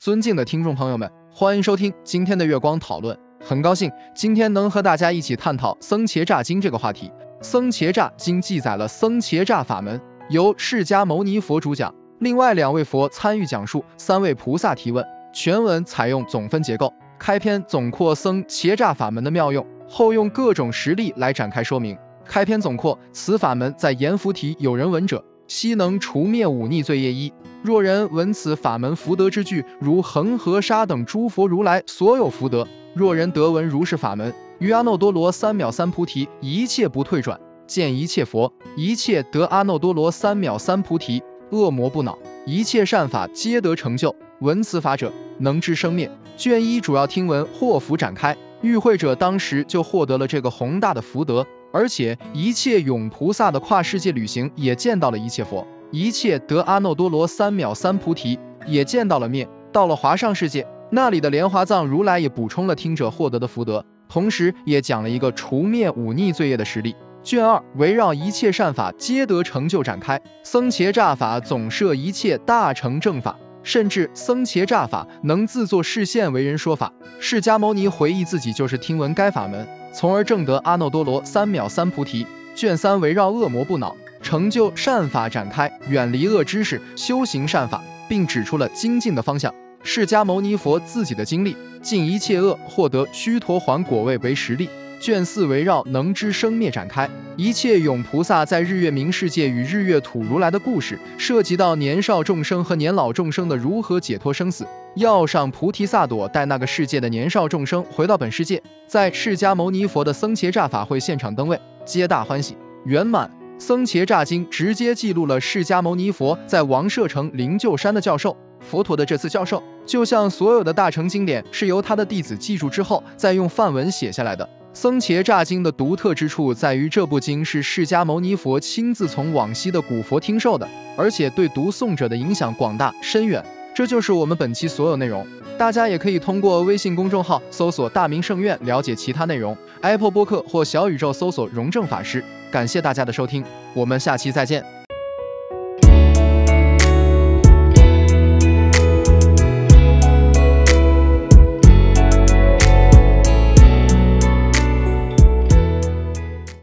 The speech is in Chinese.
尊敬的听众朋友们，欢迎收听今天的月光讨论。很高兴今天能和大家一起探讨僧伽诈经这个话题。僧伽诈经记载了僧伽诈法门，由释迦牟尼佛主讲，另外两位佛参与讲述，三位菩萨提问。全文采用总分结构，开篇总括僧伽诈法门的妙用，后用各种实例来展开说明。开篇总括：此法门在阎浮提有人闻者，悉能除灭忤逆罪业一。若人闻此法门福德之具，如恒河沙等诸佛如来所有福德；若人得闻如是法门，于阿耨多罗三藐三菩提，一切不退转，见一切佛，一切得阿耨多罗三藐三菩提，恶魔不恼，一切善法皆得成就。闻此法者，能知生灭。卷一主要听闻祸福展开，与会者当时就获得了这个宏大的福德，而且一切永菩萨的跨世界旅行也见到了一切佛。一切得阿耨多罗三藐三菩提，也见到了面。到了华上世界，那里的莲华藏如来也补充了听者获得的福德，同时也讲了一个除灭忤逆罪业的实例。卷二围绕一切善法皆得成就展开，僧伽诈法总摄一切大成正法，甚至僧伽诈法能自作示现为人说法。释迦牟尼回忆自己就是听闻该法门，从而证得阿耨多罗三藐三菩提。卷三围绕恶魔不恼。成就善法展开，远离恶知识，修行善法，并指出了精进的方向。释迦牟尼佛自己的经历，尽一切恶，获得须陀洹果位为实例。卷四围绕能知生灭展开，一切永菩萨在日月明世界与日月土如来的故事，涉及到年少众生和年老众生的如何解脱生死。要上菩提萨埵带那个世界的年少众生回到本世界，在释迦牟尼佛的僧伽诈法会现场登位，皆大欢喜圆满。僧伽诈经直接记录了释迦牟尼佛在王舍城灵鹫山的教授。佛陀的这次教授，就像所有的大乘经典，是由他的弟子记住之后，再用梵文写下来的。僧伽诈经的独特之处在于，这部经是释迦牟尼佛亲自从往昔的古佛听受的，而且对读诵者的影响广大深远。这就是我们本期所有内容。大家也可以通过微信公众号搜索“大明圣院”了解其他内容，Apple 播客或小宇宙搜索“荣正法师”。感谢大家的收听，我们下期再见。